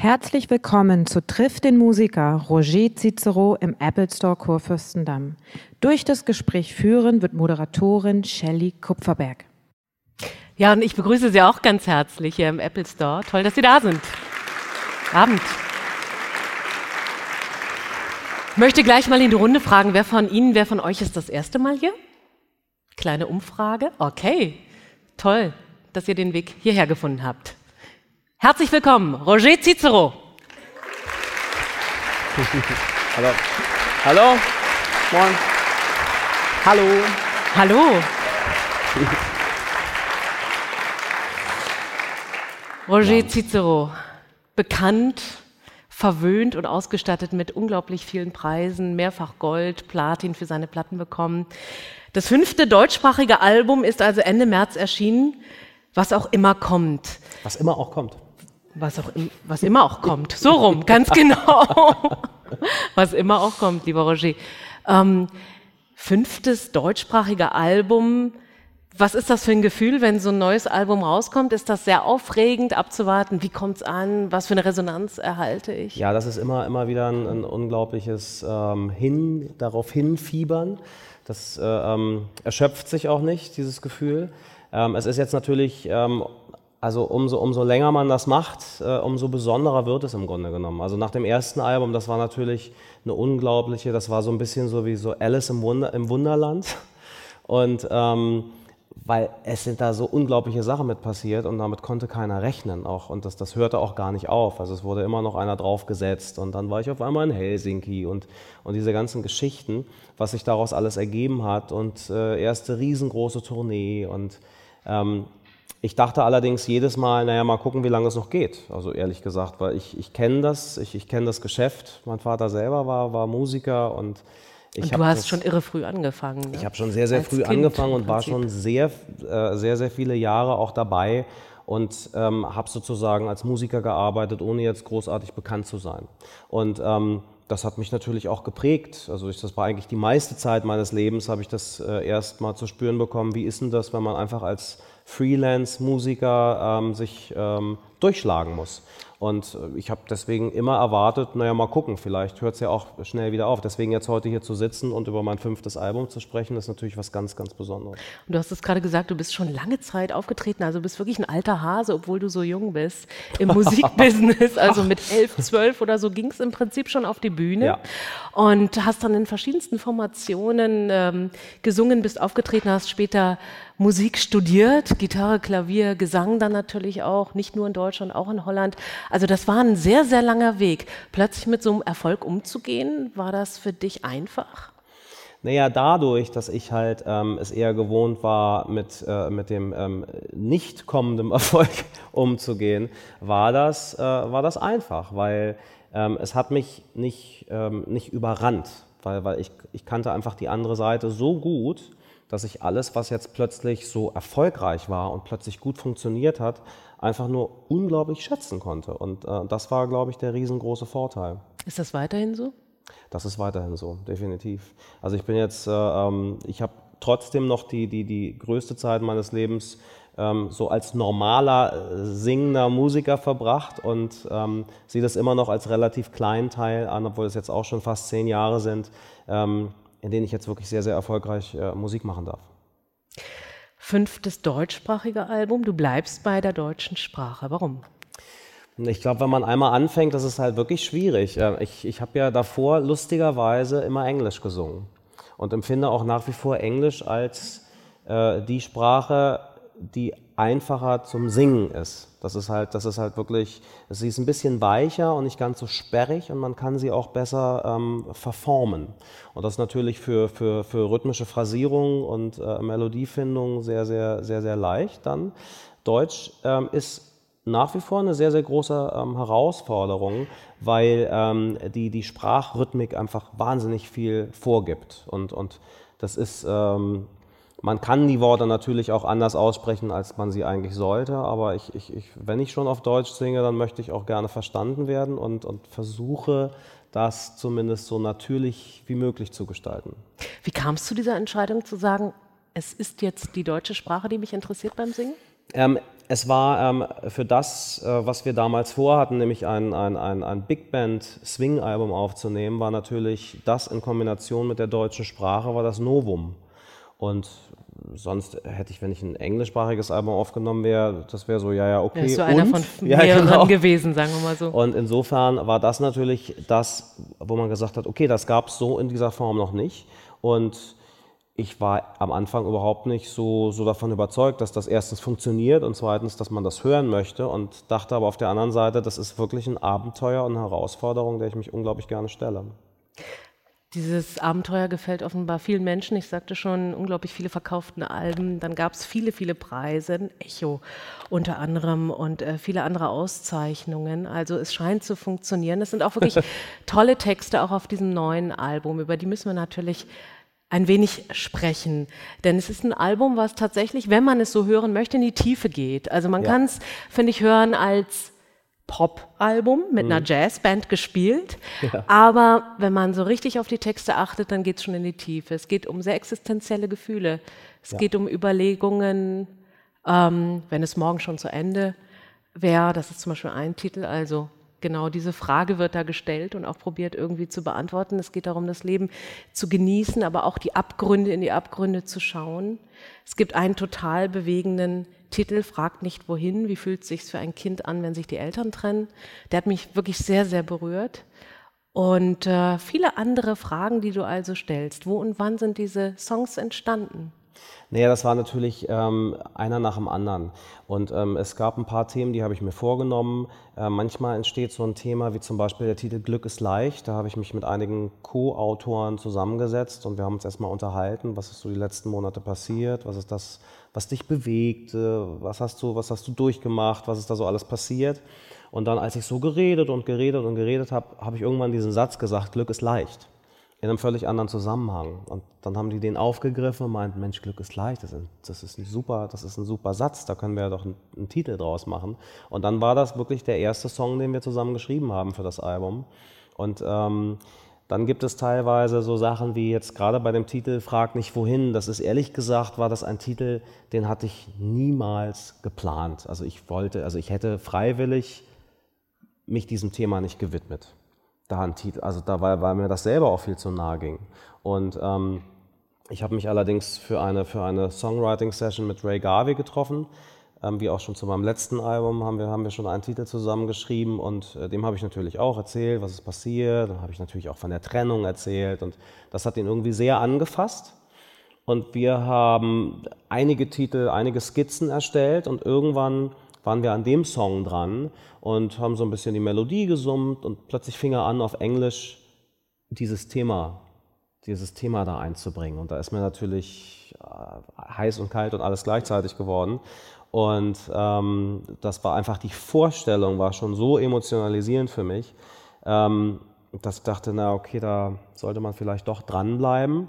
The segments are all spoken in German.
Herzlich willkommen zu Triff den Musiker Roger Cicero im Apple Store Kurfürstendamm. Durch das Gespräch führen wird Moderatorin Shelley Kupferberg. Ja, und ich begrüße Sie auch ganz herzlich hier im Apple Store. Toll, dass Sie da sind. Abend. Ich möchte gleich mal in die Runde fragen, wer von Ihnen, wer von euch ist das erste Mal hier? Kleine Umfrage. Okay, toll, dass ihr den Weg hierher gefunden habt. Herzlich willkommen, Roger Cicero. Hallo. Hallo. Moin. Hallo. Hallo. Roger Cicero, bekannt, verwöhnt und ausgestattet mit unglaublich vielen Preisen, mehrfach Gold, Platin für seine Platten bekommen. Das fünfte deutschsprachige Album ist also Ende März erschienen, was auch immer kommt. Was immer auch kommt. Was, auch im, was immer auch kommt. So rum, ganz genau. was immer auch kommt, lieber Roger. Ähm, fünftes deutschsprachige Album. Was ist das für ein Gefühl, wenn so ein neues Album rauskommt? Ist das sehr aufregend abzuwarten? Wie kommt es an? Was für eine Resonanz erhalte ich? Ja, das ist immer, immer wieder ein, ein unglaubliches ähm, Hin, darauf hinfiebern. Das äh, ähm, erschöpft sich auch nicht, dieses Gefühl. Ähm, es ist jetzt natürlich ähm, also umso, umso länger man das macht, äh, umso besonderer wird es im Grunde genommen. Also nach dem ersten Album, das war natürlich eine unglaubliche, das war so ein bisschen so wie so Alice im, Wunder, im Wunderland. Und ähm, weil es sind da so unglaubliche Sachen mit passiert und damit konnte keiner rechnen auch. Und das, das hörte auch gar nicht auf. Also es wurde immer noch einer draufgesetzt und dann war ich auf einmal in Helsinki und, und diese ganzen Geschichten, was sich daraus alles ergeben hat und äh, erste riesengroße Tournee und ähm, ich dachte allerdings jedes Mal, naja, mal gucken, wie lange es noch geht. Also ehrlich gesagt, weil ich, ich kenne das, ich, ich kenne das Geschäft. Mein Vater selber war, war Musiker und ich und du hast das, schon irre früh angefangen. Ne? Ich habe schon sehr, sehr Als früh kind angefangen und war schon sehr, äh, sehr, sehr viele Jahre auch dabei und ähm, habe sozusagen als Musiker gearbeitet, ohne jetzt großartig bekannt zu sein. Und ähm, das hat mich natürlich auch geprägt. Also ich, das war eigentlich die meiste Zeit meines Lebens, habe ich das äh, erst mal zu spüren bekommen. Wie ist denn das, wenn man einfach als Freelance-Musiker ähm, sich ähm, durchschlagen muss. Und äh, ich habe deswegen immer erwartet, naja, mal gucken, vielleicht hört es ja auch schnell wieder auf. Deswegen jetzt heute hier zu sitzen und über mein fünftes Album zu sprechen, ist natürlich was ganz, ganz Besonderes. Und du hast es gerade gesagt, du bist schon lange Zeit aufgetreten, also du bist wirklich ein alter Hase, obwohl du so jung bist im Musikbusiness. Also mit elf, zwölf oder so ging es im Prinzip schon auf die Bühne. Ja. Und hast dann in verschiedensten Formationen ähm, gesungen, bist aufgetreten, hast später Musik studiert, Gitarre, Klavier, Gesang dann natürlich auch, nicht nur in Deutschland, auch in Holland. Also das war ein sehr, sehr langer Weg. Plötzlich mit so einem Erfolg umzugehen, war das für dich einfach? Naja, dadurch, dass ich halt ähm, es eher gewohnt war, mit, äh, mit dem ähm, nicht kommenden Erfolg umzugehen, war das, äh, war das einfach, weil ähm, es hat mich nicht, ähm, nicht überrannt, weil, weil ich, ich kannte einfach die andere Seite so gut, dass ich alles, was jetzt plötzlich so erfolgreich war und plötzlich gut funktioniert hat, einfach nur unglaublich schätzen konnte. Und äh, das war, glaube ich, der riesengroße Vorteil. Ist das weiterhin so? Das ist weiterhin so, definitiv. Also ich bin jetzt, äh, ähm, ich habe trotzdem noch die, die, die größte Zeit meines Lebens ähm, so als normaler äh, singender Musiker verbracht und ähm, sehe das immer noch als relativ kleinen Teil an, obwohl es jetzt auch schon fast zehn Jahre sind. Ähm, in denen ich jetzt wirklich sehr, sehr erfolgreich äh, Musik machen darf. Fünftes deutschsprachige Album. Du bleibst bei der deutschen Sprache. Warum? Ich glaube, wenn man einmal anfängt, das ist halt wirklich schwierig. Ich, ich habe ja davor lustigerweise immer Englisch gesungen und empfinde auch nach wie vor Englisch als äh, die Sprache, die einfacher zum Singen ist. Das ist halt, das ist halt wirklich, sie ist ein bisschen weicher und nicht ganz so sperrig und man kann sie auch besser ähm, verformen. Und das ist natürlich für, für, für rhythmische Phrasierung und äh, Melodiefindung sehr, sehr, sehr, sehr leicht dann. Deutsch ähm, ist nach wie vor eine sehr, sehr große ähm, Herausforderung, weil ähm, die, die Sprachrhythmik einfach wahnsinnig viel vorgibt. Und, und das ist ähm, man kann die Worte natürlich auch anders aussprechen, als man sie eigentlich sollte, aber ich, ich, ich, wenn ich schon auf Deutsch singe, dann möchte ich auch gerne verstanden werden und, und versuche, das zumindest so natürlich wie möglich zu gestalten. Wie kam es zu dieser Entscheidung zu sagen, es ist jetzt die deutsche Sprache, die mich interessiert beim Singen? Ähm, es war ähm, für das, äh, was wir damals vorhatten, nämlich ein, ein, ein, ein Big Band Swing-Album aufzunehmen, war natürlich das in Kombination mit der deutschen Sprache, war das Novum. Und sonst hätte ich, wenn ich ein englischsprachiges Album aufgenommen wäre, das wäre so, ja, ja, okay. Ja, so einer von mehreren ja, genau. gewesen, sagen wir mal so. Und insofern war das natürlich das, wo man gesagt hat, okay, das gab es so in dieser Form noch nicht. Und ich war am Anfang überhaupt nicht so, so davon überzeugt, dass das erstens funktioniert und zweitens, dass man das hören möchte und dachte aber auf der anderen Seite, das ist wirklich ein Abenteuer und eine Herausforderung, der ich mich unglaublich gerne stelle. Dieses Abenteuer gefällt offenbar vielen Menschen. Ich sagte schon, unglaublich viele verkaufte Alben. Dann gab es viele, viele Preise, ein Echo unter anderem und äh, viele andere Auszeichnungen. Also es scheint zu funktionieren. Es sind auch wirklich tolle Texte auch auf diesem neuen Album. Über die müssen wir natürlich ein wenig sprechen. Denn es ist ein Album, was tatsächlich, wenn man es so hören möchte, in die Tiefe geht. Also man ja. kann es, finde ich, hören als Pop-Album mit mhm. einer Jazzband gespielt. Ja. Aber wenn man so richtig auf die Texte achtet, dann geht es schon in die Tiefe. Es geht um sehr existenzielle Gefühle. Es ja. geht um Überlegungen, ähm, wenn es morgen schon zu Ende wäre. Das ist zum Beispiel ein Titel, also genau diese Frage wird da gestellt und auch probiert irgendwie zu beantworten. Es geht darum, das Leben zu genießen, aber auch die Abgründe in die Abgründe zu schauen. Es gibt einen total bewegenden Titel, Fragt nicht wohin, wie fühlt es sich für ein Kind an, wenn sich die Eltern trennen. Der hat mich wirklich sehr, sehr berührt. Und äh, viele andere Fragen, die du also stellst. Wo und wann sind diese Songs entstanden? Naja, das war natürlich ähm, einer nach dem anderen. Und ähm, es gab ein paar Themen, die habe ich mir vorgenommen. Äh, manchmal entsteht so ein Thema wie zum Beispiel der Titel Glück ist leicht. Da habe ich mich mit einigen Co-Autoren zusammengesetzt und wir haben uns erstmal unterhalten, was ist so die letzten Monate passiert, was ist das, was dich bewegt, was hast du, was hast du durchgemacht, was ist da so alles passiert. Und dann, als ich so geredet und geredet und geredet habe, habe ich irgendwann diesen Satz gesagt, Glück ist leicht in einem völlig anderen Zusammenhang. Und dann haben die den aufgegriffen und meinten, Mensch, Glück ist leicht, das ist, ein super, das ist ein super Satz, da können wir ja doch einen, einen, Titel draus machen. Und dann war das wirklich der erste Song, den wir zusammen geschrieben haben für das Album. Und ähm, dann gibt es teilweise so Sachen wie jetzt gerade bei dem Titel Frag nicht wohin. Das ist ehrlich gesagt, war das ein Titel, den hatte ich niemals geplant. Also ich wollte, also ich hätte freiwillig mich diesem Thema nicht gewidmet da ein Titel, also da war, weil mir das selber auch viel zu nahe ging. Und ähm, ich habe mich allerdings für eine, für eine Songwriting-Session mit Ray Garvey getroffen. Ähm, wie auch schon zu meinem letzten Album haben wir, haben wir schon einen Titel zusammengeschrieben und äh, dem habe ich natürlich auch erzählt, was ist passiert. Dann habe ich natürlich auch von der Trennung erzählt und das hat ihn irgendwie sehr angefasst. Und wir haben einige Titel, einige Skizzen erstellt und irgendwann waren wir an dem Song dran und haben so ein bisschen die Melodie gesummt und plötzlich fing er an, auf Englisch dieses Thema, dieses Thema da einzubringen. Und da ist mir natürlich äh, heiß und kalt und alles gleichzeitig geworden. Und ähm, das war einfach die Vorstellung, war schon so emotionalisierend für mich, ähm, dass ich dachte, na okay, da sollte man vielleicht doch dranbleiben.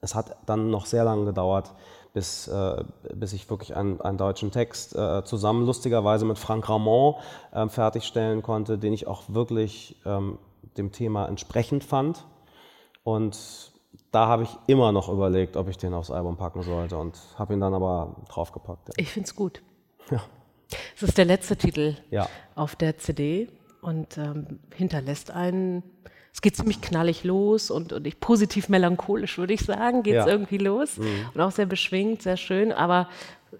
Es hat dann noch sehr lange gedauert, bis, äh, bis ich wirklich einen, einen deutschen Text äh, zusammen lustigerweise mit Frank Ramon äh, fertigstellen konnte, den ich auch wirklich ähm, dem Thema entsprechend fand. Und da habe ich immer noch überlegt, ob ich den aufs Album packen sollte und habe ihn dann aber draufgepackt. Ja. Ich finde es gut. Ja. Es ist der letzte Titel ja. auf der CD und ähm, hinterlässt einen es geht ziemlich knallig los und, und ich, positiv melancholisch, würde ich sagen, geht es ja. irgendwie los. Mhm. Und auch sehr beschwingt, sehr schön, aber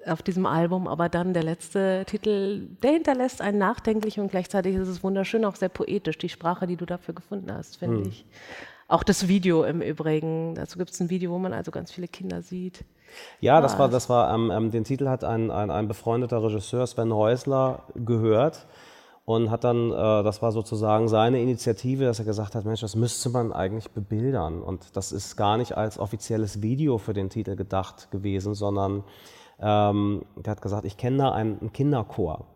auf diesem Album, aber dann der letzte Titel, der hinterlässt einen nachdenklich und gleichzeitig ist es wunderschön, auch sehr poetisch, die Sprache, die du dafür gefunden hast, finde mhm. ich. Auch das Video im Übrigen, dazu gibt es ein Video, wo man also ganz viele Kinder sieht. Ja, das war, das war ähm, ähm, den Titel hat ein, ein, ein befreundeter Regisseur, Sven Häusler, gehört und hat dann, äh, das war sozusagen seine Initiative, dass er gesagt hat, Mensch, das müsste man eigentlich bebildern. Und das ist gar nicht als offizielles Video für den Titel gedacht gewesen, sondern ähm, der hat gesagt, ich kenne da einen, Kinderchor.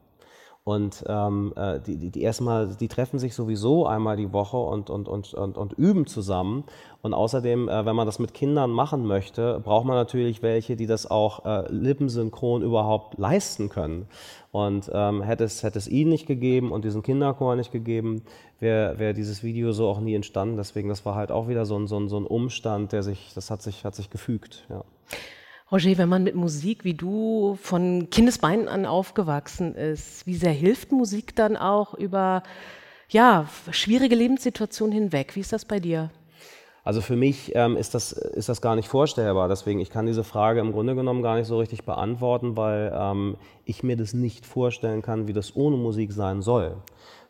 Und ähm, äh, die, die, die erstmal, die treffen sich sowieso einmal die Woche und, und, und, und, und üben zusammen. Und außerdem, äh, wenn man das mit Kindern machen möchte, braucht man natürlich welche, die das auch äh, lippensynchron überhaupt leisten können. Und ähm, hätte, es, hätte es ihn nicht gegeben und diesen Kinderchor nicht gegeben, wäre wär dieses Video so auch nie entstanden. Deswegen, das war halt auch wieder so ein, so ein, so ein Umstand, der sich, das hat sich, hat sich gefügt. Ja. Roger, wenn man mit Musik wie du von Kindesbeinen an aufgewachsen ist, wie sehr hilft Musik dann auch über ja, schwierige Lebenssituationen hinweg? Wie ist das bei dir? Also für mich ähm, ist, das, ist das gar nicht vorstellbar. Deswegen, ich kann diese Frage im Grunde genommen gar nicht so richtig beantworten, weil ähm, ich mir das nicht vorstellen kann, wie das ohne Musik sein soll.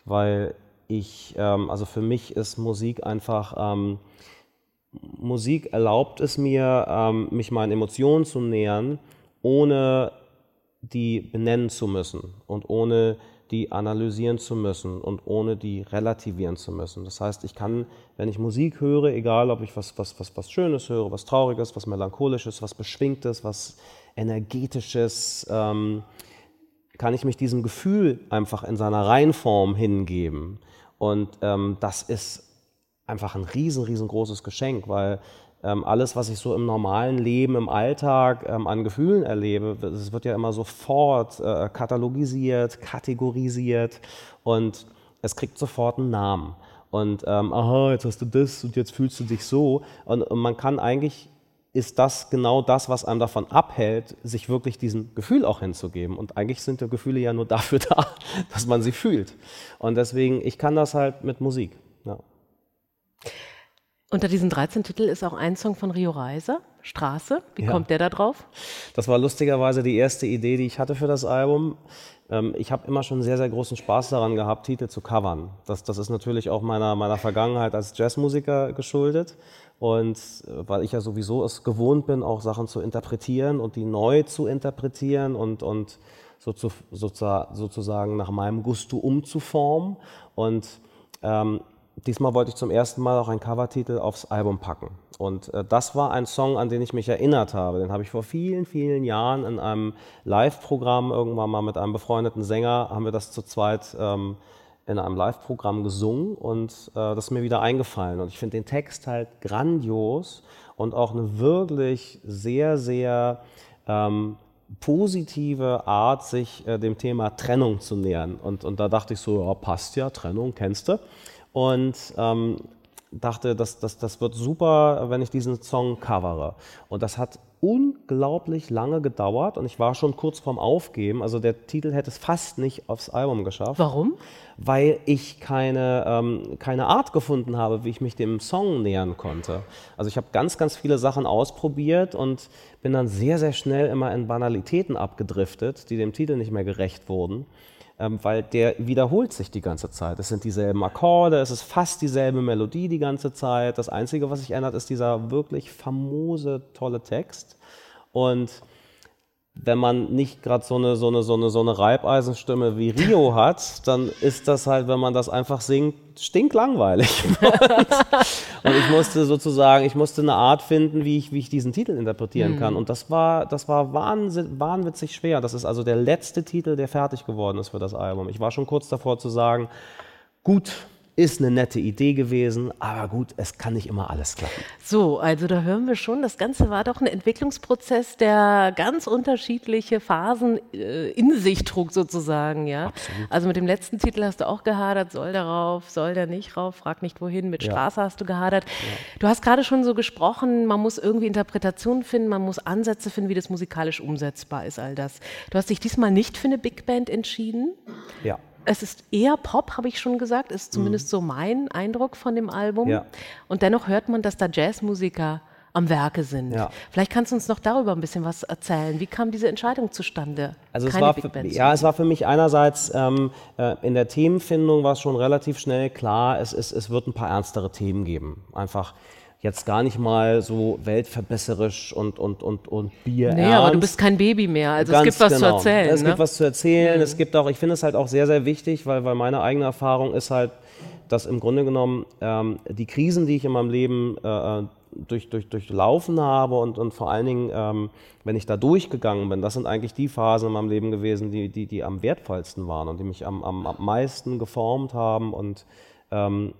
Weil ich, ähm, also für mich ist Musik einfach, ähm, Musik erlaubt es mir, ähm, mich meinen Emotionen zu nähern, ohne die benennen zu müssen und ohne die analysieren zu müssen und ohne die relativieren zu müssen. Das heißt, ich kann, wenn ich Musik höre, egal ob ich was, was, was, was Schönes höre, was Trauriges, was Melancholisches, was Beschwingtes, was Energetisches, ähm, kann ich mich diesem Gefühl einfach in seiner Reinform hingeben. Und ähm, das ist einfach ein riesen, riesengroßes Geschenk, weil alles, was ich so im normalen Leben, im Alltag ähm, an Gefühlen erlebe, es wird ja immer sofort äh, katalogisiert, kategorisiert und es kriegt sofort einen Namen. Und ähm, aha, jetzt hast du das und jetzt fühlst du dich so. Und, und man kann eigentlich ist das genau das, was einem davon abhält, sich wirklich diesem Gefühl auch hinzugeben. Und eigentlich sind die Gefühle ja nur dafür da, dass man sie fühlt. Und deswegen, ich kann das halt mit Musik. Ja. Unter diesen 13 Titeln ist auch ein Song von Rio Reiser, Straße. Wie ja. kommt der da drauf? Das war lustigerweise die erste Idee, die ich hatte für das Album. Ähm, ich habe immer schon sehr, sehr großen Spaß daran gehabt, Titel zu covern. Das, das ist natürlich auch meiner, meiner Vergangenheit als Jazzmusiker geschuldet. Und äh, weil ich ja sowieso es gewohnt bin, auch Sachen zu interpretieren und die neu zu interpretieren und, und so zu, sozusagen nach meinem Gusto umzuformen. Und ähm, diesmal wollte ich zum ersten Mal auch einen Covertitel aufs Album packen. Und äh, das war ein Song, an den ich mich erinnert habe. Den habe ich vor vielen, vielen Jahren in einem Live-Programm irgendwann mal mit einem befreundeten Sänger, haben wir das zu zweit ähm, in einem Live-Programm gesungen und äh, das ist mir wieder eingefallen. Und ich finde den Text halt grandios und auch eine wirklich sehr, sehr ähm, positive Art, sich äh, dem Thema Trennung zu nähern. Und, und da dachte ich so, ja, passt ja, Trennung, kennst du und ähm, dachte, das, das, das wird super, wenn ich diesen Song covere. Und das hat unglaublich lange gedauert und ich war schon kurz vorm Aufgeben. Also der Titel hätte es fast nicht aufs Album geschafft. Warum? Weil ich keine, ähm, keine Art gefunden habe, wie ich mich dem Song nähern konnte. Also ich habe ganz, ganz viele Sachen ausprobiert und bin dann sehr, sehr schnell immer in Banalitäten abgedriftet, die dem Titel nicht mehr gerecht wurden ähm, weil der wiederholt sich die ganze Zeit. Es sind dieselben Akkorde, es ist fast dieselbe Melodie die ganze Zeit. Das Einzige, was sich ändert, ist dieser wirklich famose, tolle Text. Und wenn man nicht gerade so eine, so, eine, so, eine, so eine Reibeisenstimme wie Rio hat, dann ist das halt, wenn man das einfach singt, stinklangweilig. und ich musste sozusagen, ich musste eine Art finden, wie ich, wie ich diesen Titel interpretieren mhm. kann. Und das war, das war wahnsinn, wahnwitzig schwer. Das ist also der letzte Titel, der fertig geworden ist für das Album. Ich war schon kurz davor zu sagen, gut, ist eine nette Idee gewesen, aber gut, es kann nicht immer alles klappen. So, also da hören wir schon, das Ganze war doch ein Entwicklungsprozess, der ganz unterschiedliche Phasen äh, in sich trug sozusagen, ja. Absolut. Also mit dem letzten Titel hast du auch gehadert, soll der rauf, soll der nicht rauf, frag nicht wohin, mit ja. Straße hast du gehadert. Ja. Du hast gerade schon so gesprochen, man muss irgendwie Interpretationen finden, man muss Ansätze finden, wie das musikalisch umsetzbar ist, all das. Du hast dich diesmal nicht für eine Big Band entschieden. Ja. Es ist eher Pop, habe ich schon gesagt, ist zumindest mhm. so mein Eindruck von dem Album. Ja. Und dennoch hört man, dass da Jazzmusiker am Werke sind. Ja. Vielleicht kannst du uns noch darüber ein bisschen was erzählen. Wie kam diese Entscheidung zustande? Also es war, für, ja, es war für mich einerseits ähm, äh, in der Themenfindung war es schon relativ schnell klar, es, es, es wird ein paar ernstere Themen geben. Einfach jetzt gar nicht mal so weltverbesserisch und, und, und, und Bier. Nee, aber du bist kein Baby mehr, also Ganz es gibt was genau. zu erzählen. Es ne? gibt was zu erzählen, mhm. es gibt auch, ich finde es halt auch sehr, sehr wichtig, weil, weil meine eigene Erfahrung ist halt, dass im Grunde genommen ähm, die Krisen, die ich in meinem Leben äh, äh durch, durch, durchlaufen habe und, und vor allen Dingen, ähm, wenn ich da durchgegangen bin, das sind eigentlich die Phasen in meinem Leben gewesen, die, die, die am wertvollsten waren und die mich am, am, am meisten geformt haben und ähm,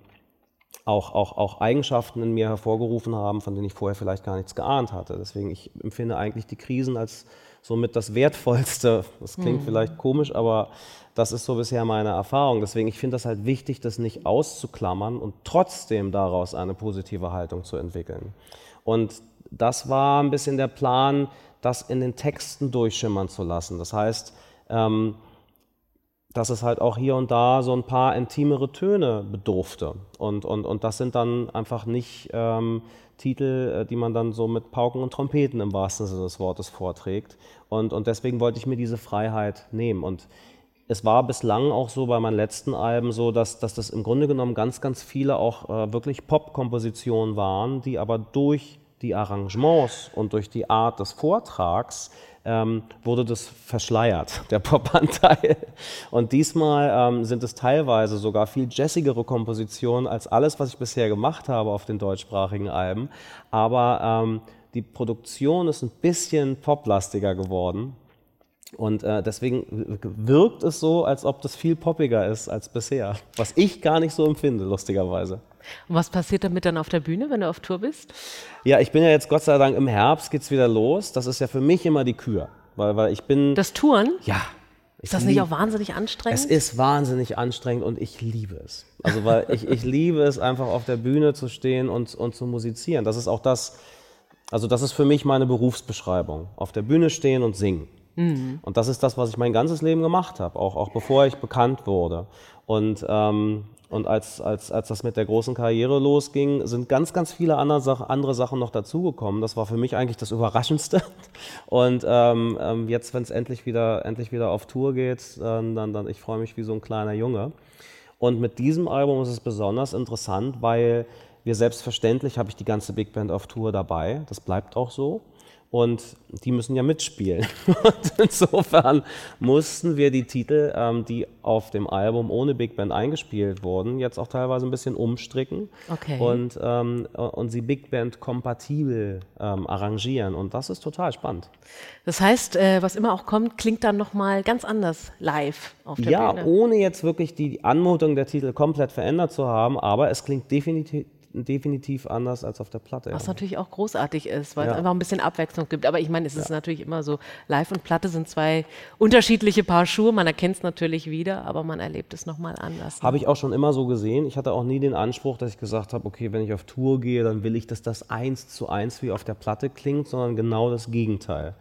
auch, auch, auch Eigenschaften in mir hervorgerufen haben, von denen ich vorher vielleicht gar nichts geahnt hatte. Deswegen, ich empfinde eigentlich die Krisen als somit das Wertvollste. Das klingt mhm. vielleicht komisch, aber das ist so bisher meine Erfahrung. Deswegen, ich finde das halt wichtig, das nicht auszuklammern und trotzdem daraus eine positive Haltung zu entwickeln. Und das war ein bisschen der Plan, das in den Texten durchschimmern zu lassen. Das heißt, ähm, dass es halt auch hier und da so ein paar intimere Töne bedurfte. Und, und, und das sind dann einfach nicht ähm, Titel, äh, die man dann so mit Pauken und Trompeten im wahrsten Sinne des Wortes vorträgt. Und, und deswegen wollte ich mir diese Freiheit nehmen. Und es war bislang auch so bei meinen letzten Alben so, dass, dass das im Grunde genommen ganz, ganz viele auch äh, wirklich Pop-Kompositionen waren, die aber durch die Arrangements und durch die Art des Vortrags ähm, wurde das verschleiert, der Popanteil. Und diesmal ähm, sind es teilweise sogar viel jazzigere Kompositionen als alles, was ich bisher gemacht habe auf den deutschsprachigen Alben. Aber ähm, die Produktion ist ein bisschen poplastiger geworden. Und äh, deswegen wirkt es so, als ob das viel poppiger ist als bisher, was ich gar nicht so empfinde, lustigerweise. Und was passiert damit dann auf der Bühne, wenn du auf Tour bist? Ja, ich bin ja jetzt Gott sei Dank im Herbst geht's wieder los. Das ist ja für mich immer die Kür, weil, weil ich bin. Das Touren? Ja. Ist das nicht auch wahnsinnig anstrengend? Es ist wahnsinnig anstrengend und ich liebe es. Also weil ich, ich liebe es einfach auf der Bühne zu stehen und, und zu musizieren. Das ist auch das, also das ist für mich meine Berufsbeschreibung. Auf der Bühne stehen und singen. Mhm. Und das ist das, was ich mein ganzes Leben gemacht habe, auch, auch bevor ich bekannt wurde. Und ähm, und als, als, als das mit der großen Karriere losging, sind ganz, ganz viele andere, Sach andere Sachen noch dazugekommen. Das war für mich eigentlich das Überraschendste. Und ähm, ähm jetzt, wenn es endlich wieder, endlich wieder auf Tour geht, dann, dann, dann ich freue mich wie so ein kleiner Junge. Und mit diesem Album ist es besonders interessant, weil wir selbstverständlich habe ich die ganze Big Band auf Tour dabei. Das bleibt auch so und die müssen ja mitspielen. Und insofern mussten wir die Titel, ähm, die auf dem Album ohne Big Band eingespielt wurden, jetzt auch teilweise ein bisschen umstricken okay. und, ähm, und sie Big Band kompatibel ähm, arrangieren. Und das ist total spannend. Das heißt, äh, was immer auch kommt, klingt dann nochmal ganz anders live auf der ja, Bühne. Ja, ohne jetzt wirklich die Anmutung der Titel komplett verändert zu haben, aber es klingt definitiv definitiv anders als auf der Platte. Was ja. natürlich auch großartig ist, weil ja. es einfach ein bisschen Abwechslung gibt. Aber ich meine, es ist natürlich immer so, Live und Platte sind zwei unterschiedliche Paar Schuhe. Man erkennt es natürlich wieder, aber man erlebt es nochmal anders. Habe ich auch schon immer so gesehen. Ich hatte auch nie den Anspruch, dass ich gesagt habe, okay, wenn ich auf Tour gehe, dann will ich, dass das eins zu eins wie auf der Platte klingt, sondern genau das Gegenteil.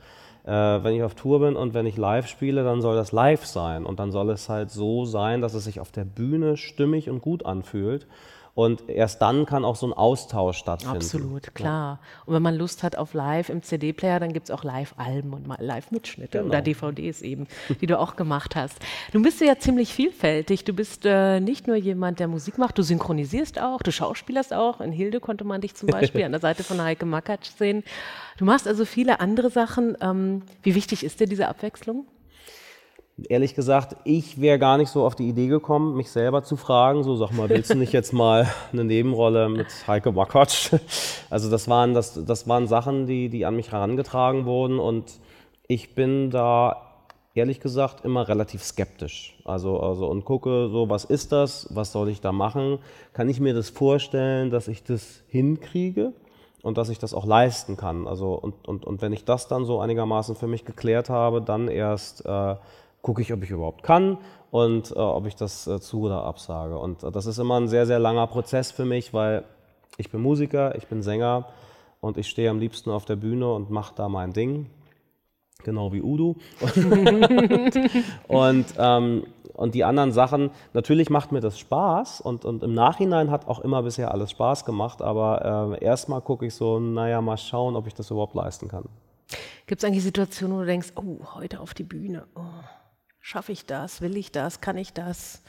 Äh, wenn ich auf Tour bin und wenn ich live spiele, dann soll das live sein. Und dann soll es halt so sein, dass es sich auf der Bühne stimmig und gut anfühlt. Und erst dann kann auch so ein Austausch stattfinden. Absolut, klar. Ja. Und wenn man Lust hat auf Live im CD-Player, dann gibt es auch Live-Alben und Live-Mitschnitte genau. oder DVDs eben, die du auch gemacht hast. Du bist ja ziemlich vielfältig. Du bist äh, nicht nur jemand, der Musik macht, du synchronisierst auch, du schauspielerst auch. In Hilde konnte man dich zum Beispiel an der Seite von Heike Makatsch sehen. Du machst also viele andere Sachen. Ähm, wie wichtig ist dir diese Abwechslung? Ehrlich gesagt, ich wäre gar nicht so auf die Idee gekommen, mich selber zu fragen, so sag mal, willst du nicht jetzt mal eine Nebenrolle mit Heike Makatsch? Also das waren, das, das waren Sachen, die, die an mich herangetragen wurden und ich bin da ehrlich gesagt immer relativ skeptisch. Also, also und gucke so, was ist das? Was soll ich da machen? Kann ich mir das vorstellen, dass ich das hinkriege? und dass ich das auch leisten kann. Also und, und, und wenn ich das dann so einigermaßen für mich geklärt habe, dann erst äh, gucke ich, ob ich überhaupt kann und äh, ob ich das äh, zu oder absage. Und äh, das ist immer ein sehr, sehr langer Prozess für mich, weil ich bin Musiker, ich bin Sänger und ich stehe am liebsten auf der Bühne und mache da mein Ding. Genau wie Udo. und, ähm, und die anderen Sachen, natürlich macht mir das Spaß und, und im Nachhinein hat auch immer bisher alles Spaß gemacht, aber äh, erstmal gucke ich so, naja, mal schauen, ob ich das überhaupt leisten kann. Gibt es eigentlich Situationen, wo du denkst, oh, heute auf die Bühne, oh Schaffe ich das? Will ich das? Kann ich das?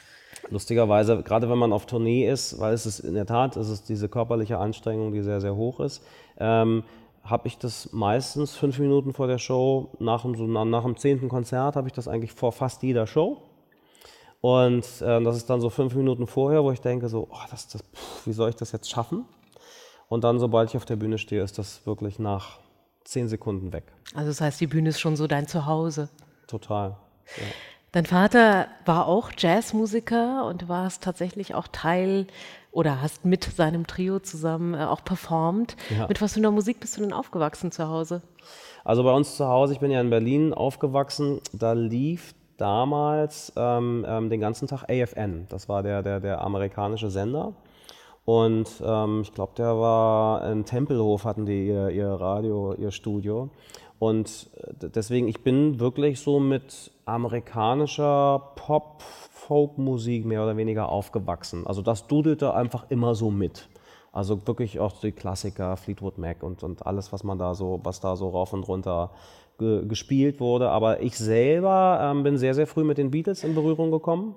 Lustigerweise, gerade wenn man auf Tournee ist, weil es ist in der Tat, es ist diese körperliche Anstrengung, die sehr, sehr hoch ist, ähm, habe ich das meistens fünf Minuten vor der Show, nach dem, so, nach dem zehnten Konzert habe ich das eigentlich vor fast jeder Show. Und äh, das ist dann so fünf Minuten vorher, wo ich denke so, oh, das, das, pff, wie soll ich das jetzt schaffen? Und dann, sobald ich auf der Bühne stehe, ist das wirklich nach zehn Sekunden weg. Also das heißt, die Bühne ist schon so dein Zuhause. Total. Dein Vater war auch Jazzmusiker und warst tatsächlich auch Teil oder hast mit seinem Trio zusammen äh, auch performt. Ja. Mit was für einer Musik bist du denn aufgewachsen zu Hause? Also bei uns zu Hause, ich bin ja in Berlin aufgewachsen, da lief damals ähm, ähm, den ganzen Tag AFN. Das war der, der, der amerikanische Sender. Und ähm, ich glaube, der war in Tempelhof, hatten die ihr, ihr Radio, ihr Studio. Und äh, deswegen, ich bin wirklich so mit amerikanischer Pop, Folk-Musik mehr oder weniger aufgewachsen. Also das dudelte einfach immer so mit. Also wirklich auch die Klassiker, Fleetwood Mac und, und alles, was man da so, was da so rauf und runter ge gespielt wurde. Aber ich selber ähm, bin sehr, sehr früh mit den Beatles in Berührung gekommen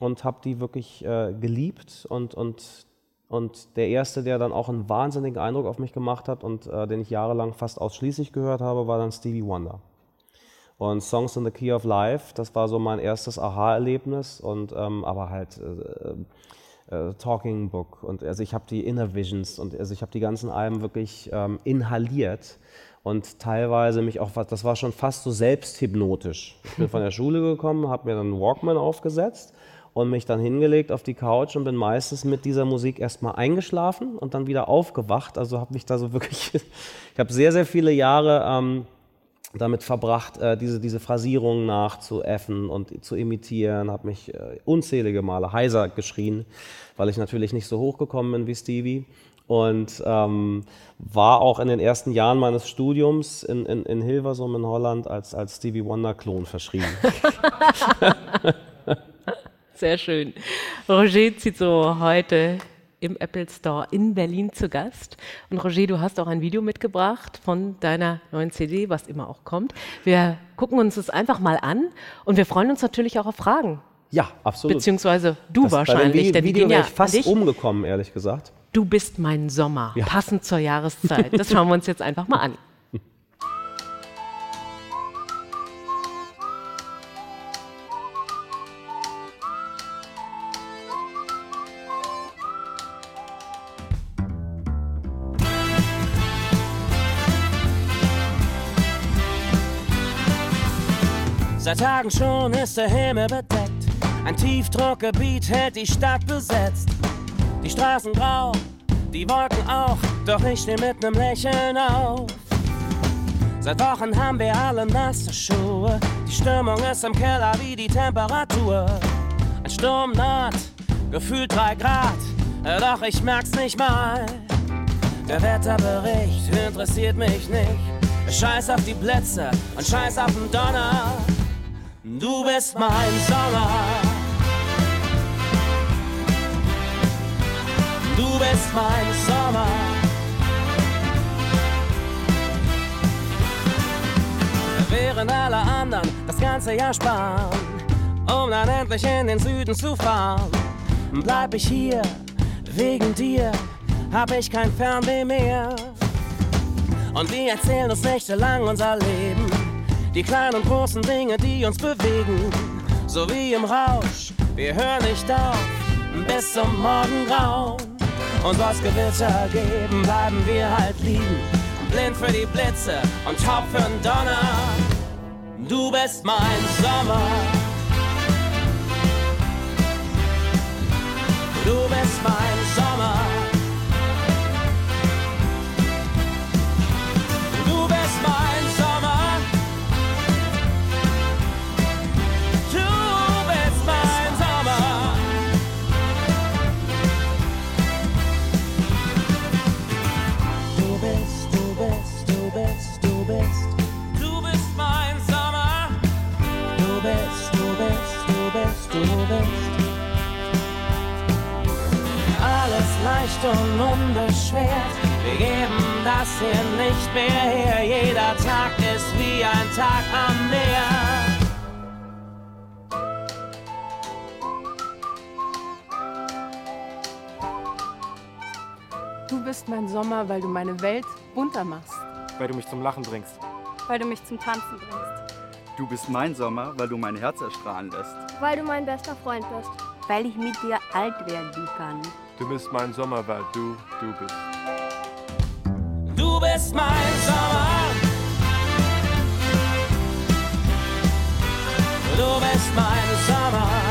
und habe die wirklich äh, geliebt und, und und der erste, der dann auch einen wahnsinnigen Eindruck auf mich gemacht hat und äh, den ich jahrelang fast ausschließlich gehört habe, war dann Stevie Wonder. Und Songs in the Key of Life, das war so mein erstes Aha-Erlebnis und ähm, aber halt äh, äh, Talking Book und also ich habe die Inner Visions und also ich habe die ganzen Alben wirklich ähm, inhaliert und teilweise mich auch, das war schon fast so selbsthypnotisch. Ich bin von der Schule gekommen, habe mir dann Walkman aufgesetzt und mich dann hingelegt auf die Couch und bin meistens mit dieser Musik erstmal eingeschlafen und dann wieder aufgewacht. Also habe mich da so wirklich, ich habe sehr, sehr viele Jahre ähm, damit verbracht, äh, diese, diese Phrasierungen nachzuäffen und zu imitieren, habe mich äh, unzählige Male heiser geschrien, weil ich natürlich nicht so hochgekommen bin wie Stevie und ähm, war auch in den ersten Jahren meines Studiums in, in, in Hilversum in Holland als, als Stevie Wonder-Klon verschrieben. Sehr schön. Roger Cicero heute im Apple Store in Berlin zu Gast. Und Roger, du hast auch ein Video mitgebracht von deiner neuen CD, was immer auch kommt. Wir gucken uns das einfach mal an und wir freuen uns natürlich auch auf Fragen. Ja, absolut. Beziehungsweise du das wahrscheinlich. Dem Video wäre ich fast umgekommen, ehrlich gesagt. Du bist mein Sommer, ja. passend zur Jahreszeit. Das schauen wir uns jetzt einfach mal an. Tagen schon ist der Himmel bedeckt. Ein Tiefdruckgebiet hält die Stadt besetzt. Die Straßen grau, die Wolken auch, doch ich steh mit nem Lächeln auf. Seit Wochen haben wir alle nasse Schuhe. Die Stimmung ist im Keller wie die Temperatur. Ein Sturm naht, gefühlt drei Grad, doch ich merk's nicht mal. Der Wetterbericht interessiert mich nicht. Scheiß auf die Blitze und scheiß auf den Donner. Du bist mein Sommer. Du bist mein Sommer. Während alle anderen das ganze Jahr sparen, um dann endlich in den Süden zu fahren, bleib ich hier wegen dir, hab ich kein Fernweh mehr. Und wir erzählen uns nächtelang unser Leben die kleinen und großen Dinge, die uns bewegen, so wie im Rausch. Wir hören nicht auf bis zum Morgengrauen. Und was Gewitter geben, bleiben wir halt liegen. Blind für die Blitze und taub für den Donner. Du bist mein Sommer. Du bist mein Sommer. Und unbeschwert. Wir geben das hier nicht mehr her. Jeder Tag ist wie ein Tag am Meer. Du bist mein Sommer, weil du meine Welt bunter machst. Weil du mich zum Lachen bringst. Weil du mich zum Tanzen bringst. Du bist mein Sommer, weil du mein Herz erstrahlen lässt. Weil du mein bester Freund bist. Weil ich mit dir alt werden kann. Du bist mein Sommer, weil du du bist. Du bist mein Sommer. Du bist mein Sommer.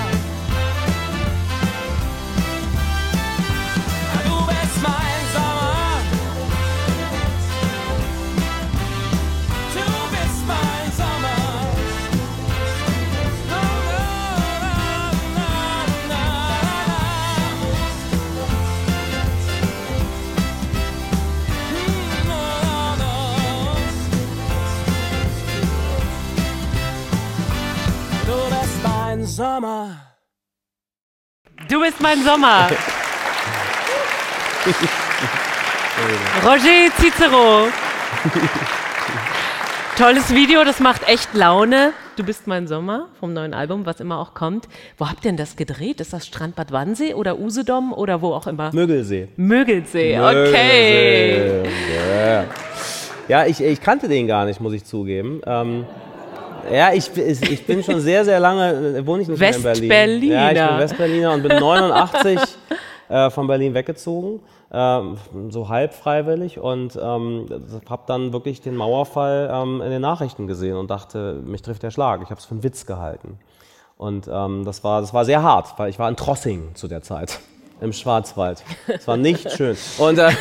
Sommer. Du bist mein Sommer. Roger Cicero. Tolles Video, das macht echt Laune. Du bist mein Sommer vom neuen Album, was immer auch kommt. Wo habt ihr denn das gedreht? Ist das Strandbad Wannsee oder Usedom oder wo auch immer? Mögelsee. Mögelsee, okay. Mögelsee. Yeah. Ja, ich, ich kannte den gar nicht, muss ich zugeben. Ähm, ja, ich, ich bin schon sehr, sehr lange, äh, wohne ich nicht mehr in Berlin. Westberliner. Ja, ich bin Westberliner und bin 89 äh, von Berlin weggezogen, äh, so halb freiwillig und ähm, habe dann wirklich den Mauerfall ähm, in den Nachrichten gesehen und dachte, mich trifft der Schlag. Ich habe es für einen Witz gehalten. Und ähm, das, war, das war sehr hart, weil ich war in Trossing zu der Zeit im Schwarzwald. Es war nicht schön. Und, äh,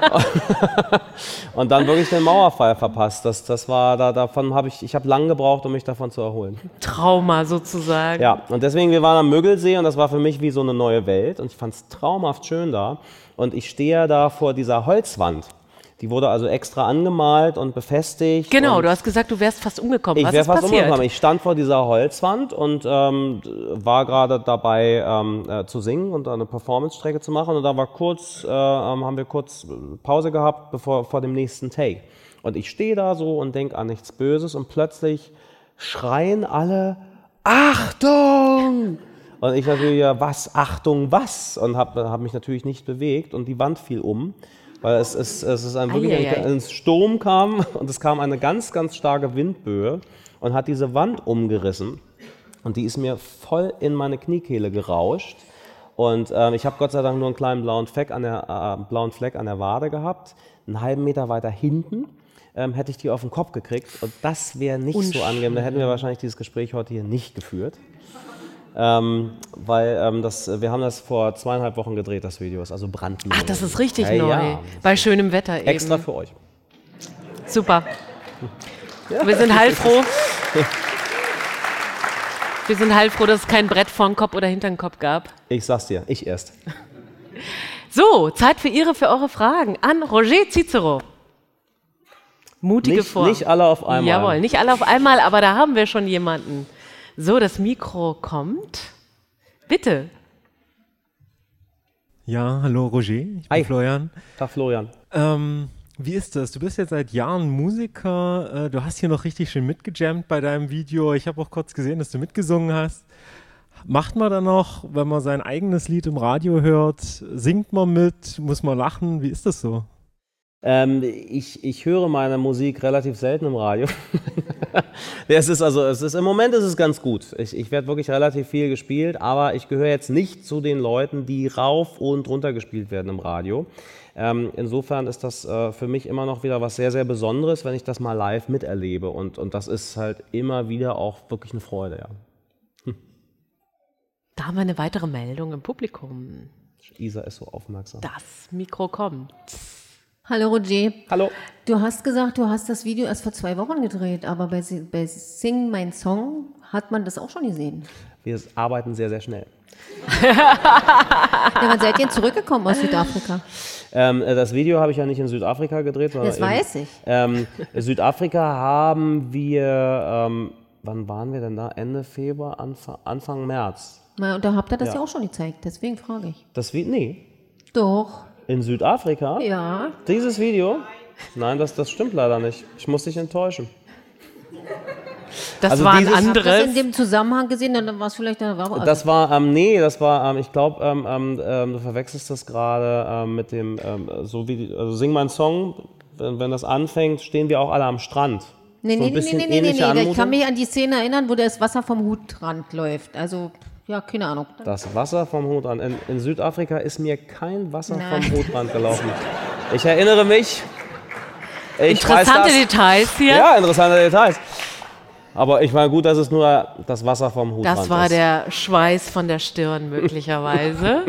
und dann wirklich den Mauerfall verpasst. Das, das war, da, davon habe ich, ich habe lange gebraucht, um mich davon zu erholen. Trauma sozusagen. Ja, und deswegen, wir waren am Mögelsee und das war für mich wie so eine neue Welt und ich fand es traumhaft schön da. Und ich stehe da vor dieser Holzwand. Die wurde also extra angemalt und befestigt. Genau, und du hast gesagt, du wärst fast umgekommen. ich wäre fast passiert? umgekommen. Ich stand vor dieser Holzwand und ähm, war gerade dabei ähm, äh, zu singen und eine Performance-Strecke zu machen. Und da war kurz, äh, ähm, haben wir kurz Pause gehabt bevor, vor dem nächsten Take. Und ich stehe da so und denke an nichts Böses und plötzlich schreien alle Achtung! Und ich natürlich, ja, was, Achtung, was? Und habe hab mich natürlich nicht bewegt und die Wand fiel um. Weil es, es, es ist ein, wirklich Eieiei. ein, ein Sturm kam und es kam eine ganz, ganz starke Windböe und hat diese Wand umgerissen. Und die ist mir voll in meine Kniekehle gerauscht. Und ähm, ich habe Gott sei Dank nur einen kleinen blauen Fleck an der, äh, blauen Fleck an der Wade gehabt. Einen halben Meter weiter hinten ähm, hätte ich die auf den Kopf gekriegt. Und das wäre nicht so angenehm. Da hätten wir wahrscheinlich dieses Gespräch heute hier nicht geführt. Ähm, weil ähm, das, wir haben das vor zweieinhalb Wochen gedreht, das Video ist also brandneu. Ach, das ist richtig Ja, neu. ja. Bei schönem Wetter eben. Extra für euch. Super. Wir sind heilfroh. Wir sind heilfroh, dass es kein Brett vor den Kopf oder hinter den Kopf gab. Ich sag's dir, ich erst. So, Zeit für Ihre, für eure Fragen an Roger Cicero. Mutige Nicht, Form. nicht alle auf einmal. Jawohl, nicht alle auf einmal, aber da haben wir schon jemanden. So, das Mikro kommt. Bitte. Ja, hallo Roger, ich bin Hi. Florian. Tag Florian. Ähm, wie ist das? Du bist jetzt seit Jahren Musiker. Äh, du hast hier noch richtig schön mitgejammt bei deinem Video. Ich habe auch kurz gesehen, dass du mitgesungen hast. Macht man dann noch, wenn man sein eigenes Lied im Radio hört, singt man mit, muss man lachen? Wie ist das so? Ähm, ich, ich höre meine Musik relativ selten im Radio. es ist also, es ist, Im Moment ist es ganz gut. Ich, ich werde wirklich relativ viel gespielt, aber ich gehöre jetzt nicht zu den Leuten, die rauf und runter gespielt werden im Radio. Ähm, insofern ist das äh, für mich immer noch wieder was sehr, sehr Besonderes, wenn ich das mal live miterlebe. Und, und das ist halt immer wieder auch wirklich eine Freude, ja. Da haben wir eine weitere Meldung im Publikum. Isa ist so aufmerksam. Das Mikro kommt. Hallo Roger. Hallo. Du hast gesagt, du hast das Video erst vor zwei Wochen gedreht, aber bei, bei Sing Mein Song hat man das auch schon gesehen. Wir arbeiten sehr, sehr schnell. Ja, wann seid ihr zurückgekommen aus Südafrika? Ähm, äh, das Video habe ich ja nicht in Südafrika gedreht, sondern Das in, weiß ich. Ähm, Südafrika haben wir, ähm, wann waren wir denn da? Ende Februar, Anfang, Anfang März. Na, und da habt ihr das ja. Ja. auch schon gezeigt, deswegen frage ich. Das Video, nee, Doch, in Südafrika? ja. Dieses Video? Nein, das, das stimmt leider nicht. Ich muss dich enttäuschen. Das Also war ein dieses- Ich habe das in dem Zusammenhang gesehen, dann war es vielleicht da war Das war, ähm, nee, das war, ähm, ich glaube, ähm, ähm, ähm, du verwechselst das gerade ähm, mit dem, ähm, so wie, die- also sing mein Song, wenn, wenn das anfängt, stehen wir auch alle am Strand. Nee, so nee, nee, nee, nee, nee, ähnliche nee. Ich kann mich an die Szene erinnern, wo das Wasser vom Hutrand läuft. Also, ja, keine Ahnung. Das Wasser vom Hutrand. In, in Südafrika ist mir kein Wasser Nein. vom Hutrand gelaufen. Ich erinnere mich. Ich Interessante. Details hier. Ja, interessante Details. Aber ich meine, gut, dass es nur das Wasser vom Hutrand Das war ist. der Schweiß von der Stirn möglicherweise.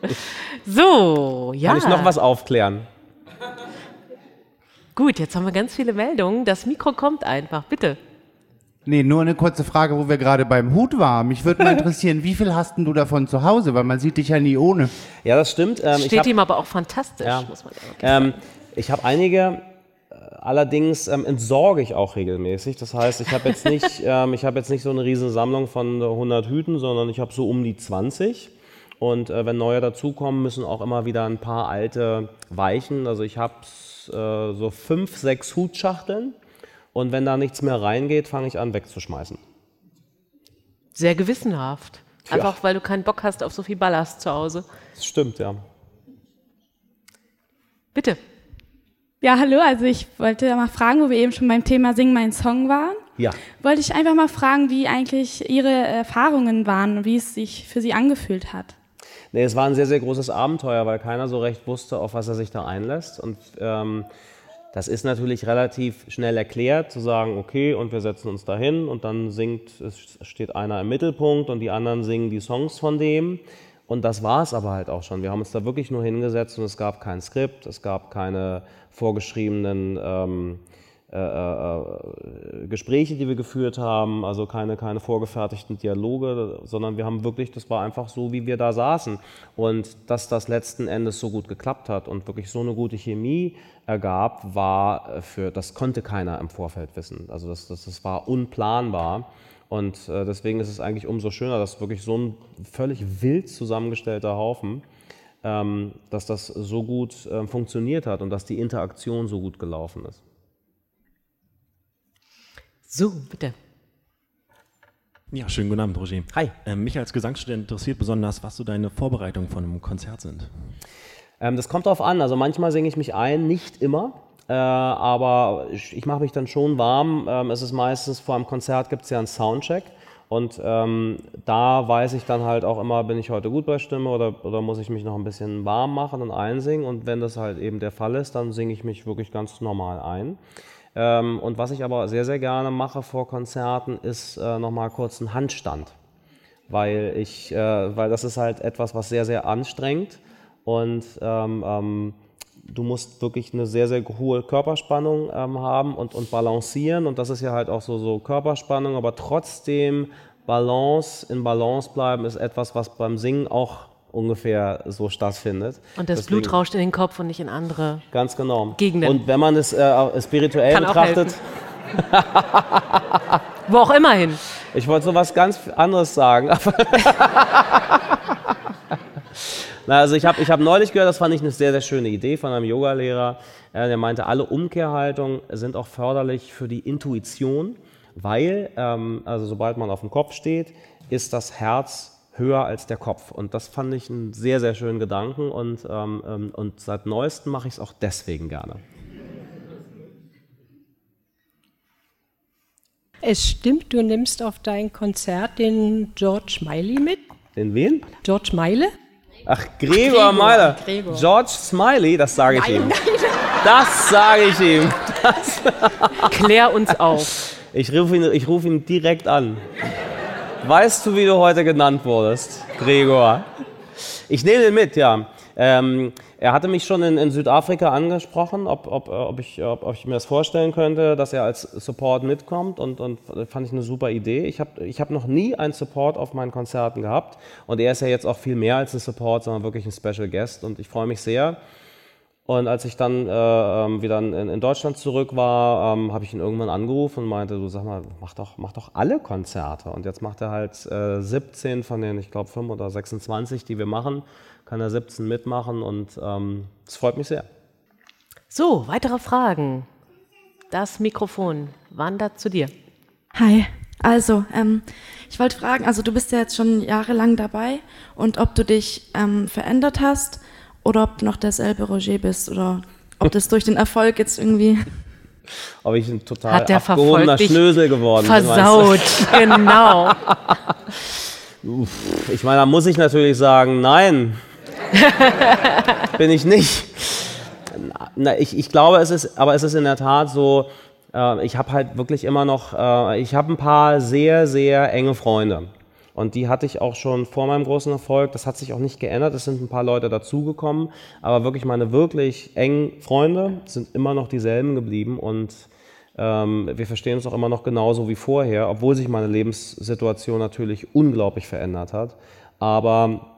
so, ja. Kann ich noch was aufklären? Gut, jetzt haben wir ganz viele Meldungen. Das Mikro kommt einfach, bitte. Nee, nur eine kurze Frage, wo wir gerade beim Hut waren. Mich würde mal interessieren, wie viel hast denn du davon zu Hause? Weil man sieht dich ja nie ohne. Ja, das stimmt. Ähm, ich Steht hab, ihm aber auch fantastisch, Ja. muss man ja wirklich ähm, ich habe einige allerdings ähm, entsorge ich auch regelmäßig. Das heißt, ich habe jetzt, nicht, ähm, ich hab jetzt nicht so eine riesen Sammlung von 100 Hüten, sondern ich habe so um die 20. Und äh, wenn neue dazukommen, müssen auch immer wieder ein paar alte weichen. Also ich habe äh, so fünf, sechs Hutschachteln. Und wenn da nichts mehr reingeht, fange ich an wegzuschmeißen. Sehr gewissenhaft. Einfach weil du keinen Bock hast auf so viel Ballast zu Hause. Das stimmt, ja. Bitte. Ja, hallo. Also ich wollte mal fragen, wo wir eben schon beim Thema Sing mein Song waren. Ja. Wollte ich einfach mal fragen, wie eigentlich Ihre Erfahrungen waren und wie es sich für Sie angefühlt hat. Nee, es war ein sehr, sehr großes Abenteuer, weil keiner so recht wusste, auf was er sich da einlässt. Und ähm, das ist natürlich relativ schnell erklärt, zu sagen, okay, und wir setzen uns da hin und dann singt, es steht einer im Mittelpunkt und die anderen singen die Songs von dem. Und das war es aber halt auch schon. Wir haben uns da wirklich nur hingesetzt und es gab kein Skript, es gab keine vorgeschriebenen ähm, äh, äh, Gespräche, die wir geführt haben, also keine, keine vorgefertigten Dialoge, sondern wir haben wirklich, das war einfach so, wie wir da saßen. Und dass das letzten Endes so gut geklappt hat und wirklich so eine gute Chemie ergab, war für, das konnte keiner im Vorfeld wissen. Also das, das, das war unplanbar. Und äh, deswegen ist es eigentlich umso schöner, dass wirklich so ein völlig wild zusammengestellter Haufen, ähm, dass das so gut äh, funktioniert hat und dass die Interaktion so gut gelaufen ist. So, bitte. Ja, schönen guten Abend, Roger. Hi. Ähm, mich als Gesangsstudent interessiert besonders, was so deine Vorbereitungen von einem Konzert sind. Ähm, das kommt darauf an. Also manchmal singe ich mich ein, nicht immer. Äh, aber ich, ich mache mich dann schon warm. Ähm, es ist meistens vor einem Konzert gibt es ja einen Soundcheck. Und ähm, da weiß ich dann halt auch immer, bin ich heute gut bei Stimme oder, oder muss ich mich noch ein bisschen warm machen und einsingen. Und wenn das halt eben der Fall ist, dann singe ich mich wirklich ganz normal ein. Ähm, und was ich aber sehr, sehr gerne mache vor Konzerten, ist äh, nochmal kurz einen Handstand. Weil, ich, äh, weil das ist halt etwas, was sehr, sehr anstrengt. Und ähm, ähm, du musst wirklich eine sehr, sehr hohe Körperspannung ähm, haben und, und balancieren. Und das ist ja halt auch so, so Körperspannung, aber trotzdem Balance, in Balance bleiben, ist etwas, was beim Singen auch ungefähr so stattfindet. Und das Deswegen, Blut rauscht in den Kopf und nicht in andere Ganz genau. Gegenden. Und wenn man es äh, spirituell Kann auch betrachtet. Wo auch immer hin. Ich wollte so was ganz anderes sagen. Na, also ich habe ich hab neulich gehört, das fand ich eine sehr, sehr schöne Idee von einem Yogalehrer. Äh, der meinte, alle Umkehrhaltungen sind auch förderlich für die Intuition, weil, ähm, also sobald man auf dem Kopf steht, ist das Herz höher als der Kopf. Und das fand ich einen sehr, sehr schönen Gedanken und, ähm, ähm und seit neuestem mache ich es auch deswegen gerne. Es stimmt, du nimmst auf dein Konzert den George Miley mit. Den wen? George Meile? Ach, Gregor, Gregor Meiler. Gregor. George Smiley, das sage ich nein, ihm. Nein. Das sage ich ihm. Das Klär uns auf. Ich rufe ihn, ruf ihn direkt an. Weißt du, wie du heute genannt wurdest, Gregor? Ich nehme den mit, ja. Ähm, er hatte mich schon in, in Südafrika angesprochen, ob, ob, ob, ich, ob, ich mir das vorstellen könnte, dass er als Support mitkommt und, und fand ich eine super Idee. Ich habe ich hab noch nie einen Support auf meinen Konzerten gehabt und er ist ja jetzt auch viel mehr als ein Support, sondern wirklich ein Special Guest und ich freue mich sehr. Und als ich dann äh, ähm, wieder in, in, Deutschland zurück war, ähm, habe ich ihn irgendwann angerufen und meinte, du sag mal, mach doch, mach doch alle Konzerte. Und jetzt macht er halt äh, 17 von den, ich glaube, 5 oder 26, die wir machen kann er 17 mitmachen und ähm, es ähm, freut mich sehr. So, weitere Fragen. Das Mikrofon wandert zu dir. Hi, also ähm, ich wollte fragen, also du bist ja jetzt schon jahrelang dabei und ob du dich ähm, verändert hast oder ob du noch derselbe Roger bist oder ob das durch den Erfolg jetzt irgendwie ob ich ein total Hat der abgehobener Schnösel geworden versaut, bin. Genau. ich meine, da muss ich natürlich sagen, nein, Bin ich nicht. Na, ich, ich glaube, es ist, aber es ist in der Tat so, äh, ich habe halt wirklich immer noch, äh, ich habe ein paar sehr, sehr enge Freunde. Und die hatte ich auch schon vor meinem großen Erfolg. Das hat sich auch nicht geändert. Es sind ein paar Leute dazugekommen. Aber wirklich meine wirklich engen Freunde sind immer noch dieselben geblieben. Und ähm, wir verstehen uns auch immer noch genauso wie vorher, obwohl sich meine Lebenssituation natürlich unglaublich verändert hat. Aber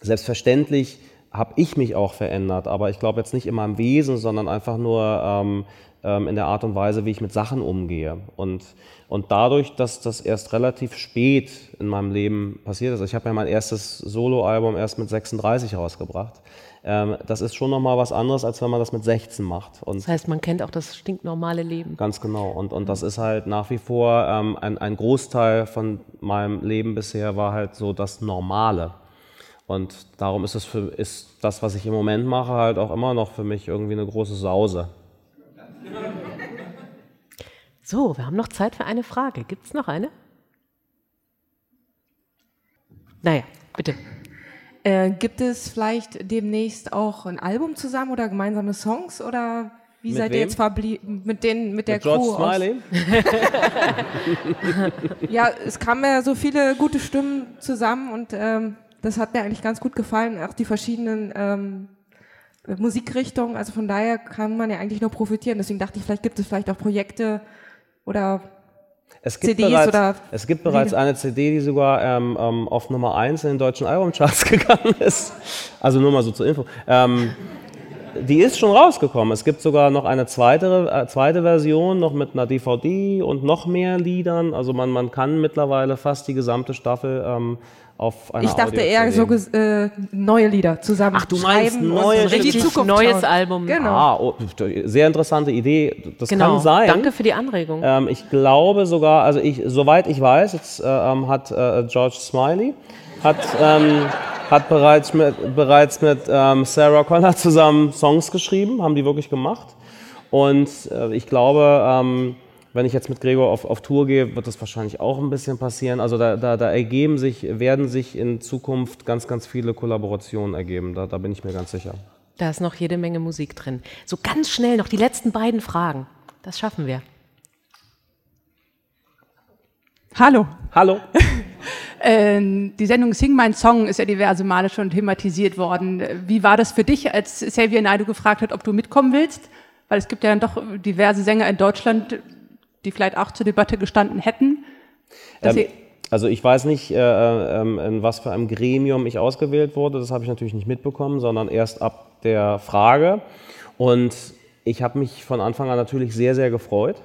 Selbstverständlich habe ich mich auch verändert, aber ich glaube jetzt nicht immer im Wesen, sondern einfach nur ähm, ähm, in der Art und Weise, wie ich mit Sachen umgehe. Und, und dadurch, dass das erst relativ spät in meinem Leben passiert ist, ich habe ja mein erstes Soloalbum erst mit 36 rausgebracht, ähm, das ist schon nochmal was anderes, als wenn man das mit 16 macht. Und das heißt, man kennt auch das stinknormale Leben. Ganz genau. Und, und das ist halt nach wie vor ähm, ein, ein Großteil von meinem Leben bisher war halt so das Normale. Und darum ist es für, ist das, was ich im Moment mache, halt auch immer noch für mich irgendwie eine große Sause. So, wir haben noch Zeit für eine Frage. Gibt es noch eine? Naja, bitte. Äh, gibt es vielleicht demnächst auch ein Album zusammen oder gemeinsame Songs oder wie Mit seid ihr wem? jetzt verblieben mit den mit der Mit George Crew? Smiley? ja, es kamen ja so viele gute Stimmen zusammen und ähm, das hat mir eigentlich ganz gut gefallen, auch die verschiedenen ähm, Musikrichtungen. Also von daher kann man ja eigentlich nur profitieren. Deswegen dachte ich, vielleicht gibt es vielleicht auch Projekte oder Es gibt, CDs bereits, oder es gibt bereits eine CD, die sogar ähm, ähm, auf Nummer 1 in den deutschen Albumcharts gegangen ist. Also nur mal so zur Info. Ähm, die ist schon rausgekommen. Es gibt sogar noch eine zweite, äh, zweite Version, noch mit einer DVD und noch mehr Liedern. Also man, man kann mittlerweile fast die gesamte Staffel ähm, auf einer ich dachte eher so äh, neue Lieder zusammen. Ach, du meinst schreiben neue Stücke. Zukunft neues. Album. Genau. Ah, oh, sehr interessante Idee. Das Genau. kann sein. Danke für die Anregung. Ähm, ich glaube sogar, also ich, soweit ich weiß, jetzt äh, ähm, hat äh, George Smiley hat, ähm, hat bereits mit, bereits mit ähm, Sarah Connor zusammen Songs geschrieben, haben die wirklich gemacht. Und äh, ich glaube, ähm, wenn ich jetzt mit Gregor auf, auf Tour gehe, wird das wahrscheinlich auch ein bisschen passieren. Also da, da, da ergeben sich, werden sich in Zukunft ganz, ganz viele Kollaborationen ergeben. Da, da bin ich mir ganz sicher. Da ist noch jede Menge Musik drin. So ganz schnell noch die letzten beiden Fragen. Das schaffen wir. Hallo. Hallo. Ähm, die Sendung Sing Mein Song ist ja diverse Male schon thematisiert worden. Wie war das für dich, als Xavier Naidoo gefragt hat, ob du mitkommen willst? Weil es gibt ja dann doch diverse Sänger in Deutschland, die vielleicht auch zur Debatte gestanden hätten. Ähm, also ich weiß nicht, äh, ähm, in was für einem Gremium ich ausgewählt wurde. Das habe ich natürlich nicht mitbekommen, sondern erst ab der Frage. Und ich habe mich von Anfang an natürlich sehr, sehr gefreut,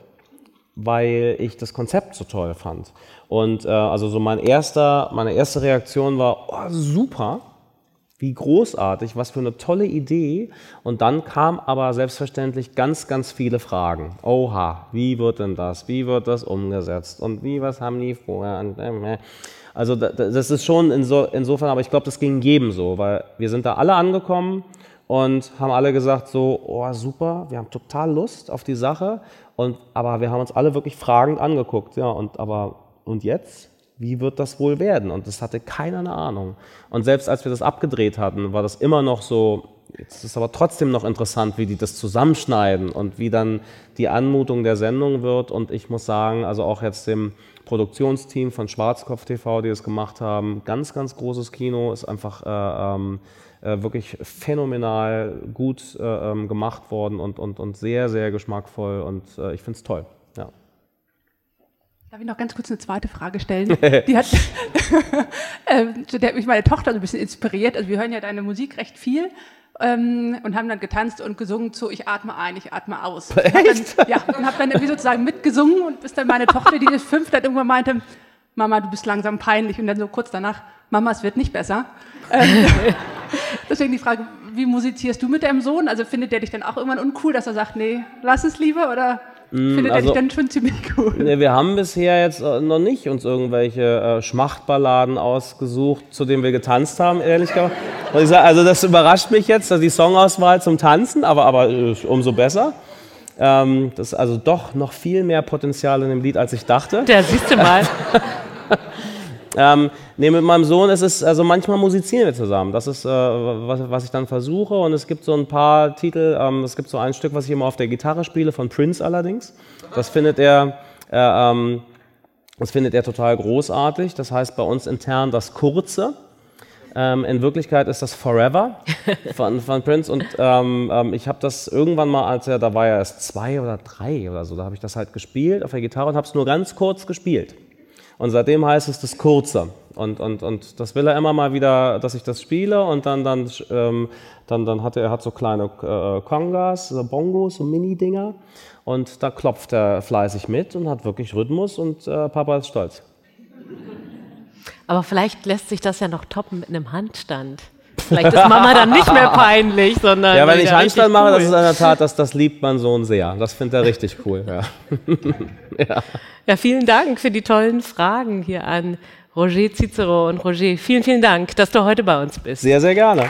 weil ich das Konzept so toll fand. Und äh, also so mein erster, meine erste Reaktion war, oh, super, wie großartig, was für eine tolle Idee. Und dann kam aber selbstverständlich ganz, ganz viele Fragen. Oha, wie wird denn das? Wie wird das umgesetzt? Und wie, was haben die vorher? Ähm, äh. Also da- da- das ist schon inso, insofern, aber ich glaube, das ging jedem so, weil wir sind da alle angekommen und haben alle gesagt so, oh super, wir haben total Lust auf die Sache. Und, aber wir haben uns alle wirklich fragend angeguckt. Ja, und aber, und jetzt? Wie wird das wohl werden? Und das hatte keiner eine Ahnung. Und selbst als wir das abgedreht hatten, war das immer noch so, jetzt ist aber trotzdem noch interessant, wie die das zusammenschneiden und wie dann die Anmutung der Sendung wird. Und ich muss sagen, also auch jetzt dem Produktionsteam von Schwarzkopf TV, die das gemacht haben, ganz, ganz großes Kino, ist einfach äh, ähm, äh, wirklich phänomenal gut äh, ähm, gemacht worden und, und, und sehr, sehr geschmackvoll. Und äh, ich finde es toll. Darf ich noch ganz kurz eine zweite Frage stellen? Die hat, ähm, zu der hat mich meine Tochter so ein bisschen inspiriert. Also wir hören ja deine Musik recht viel ähm, und haben dann getanzt und gesungen zu Ich atme ein, ich atme aus. Und hab Dann, ja, und habe dann irgendwie sozusagen mitgesungen und bis dann meine Tochter, die ist fünf, dann irgendwann meinte, Mama, du bist langsam peinlich. Und dann so kurz danach, Mama, es wird nicht besser. Ähm, deswegen die Frage, wie musizierst du mit deinem Sohn? Also findet der dich dann auch irgendwann uncool, dass er sagt, nee, lass es lieber? Oder findet er also- dich dann schon ziemlich cool? Ne, wir haben bisher jetzt äh, noch nicht uns irgendwelche äh, Schmachtballaden ausgesucht, zu denen wir getanzt haben, ehrlich gesagt. Also das überrascht mich jetzt, dass die Songauswahl zum Tanzen, aber, aber äh, umso besser. Ähm, das ist also doch noch viel mehr Potenzial in dem Lied, als ich dachte. Der siehst du mal. Ähm, nee, mit meinem Sohn ist es, also manchmal musizieren wir zusammen. Das ist, äh, was, was ich dann versuche. Und es gibt so ein paar Titel, ähm, es gibt so ein Stück, was ich immer auf der Gitarre spiele, von Prince allerdings. Das findet er, äh, ähm, das findet er total großartig. Das heißt bei uns intern das Kurze. Ähm, in Wirklichkeit ist das Forever von, von Prince. Und ähm, ähm, ich habe das irgendwann mal, als er, da war er erst zwei oder drei oder so, da habe ich das halt gespielt auf der Gitarre und habe es nur ganz kurz gespielt. Und seitdem heißt es das Kurze. Und, und, und das will er immer mal wieder, dass ich das spiele und dann, dann, ähm, dann, dann hat er, er hat so kleine äh, Congas, so Bongos, so Mini-Dinger und da klopft er fleißig mit und hat wirklich Rhythmus und äh, Papa ist stolz. Aber vielleicht lässt sich das ja noch toppen mit einem Handstand. Vielleicht ist Mama dann nicht mehr peinlich, sondern. Ja, wenn ich Handstand mache, cool. das ist in der Tat, das, das liebt mein Sohn sehr. Das findet er richtig cool. Ja. ja. ja, vielen Dank für die tollen Fragen hier an Roger Cicero und Roger. Vielen, vielen Dank, dass du heute bei uns bist. Sehr, sehr gerne.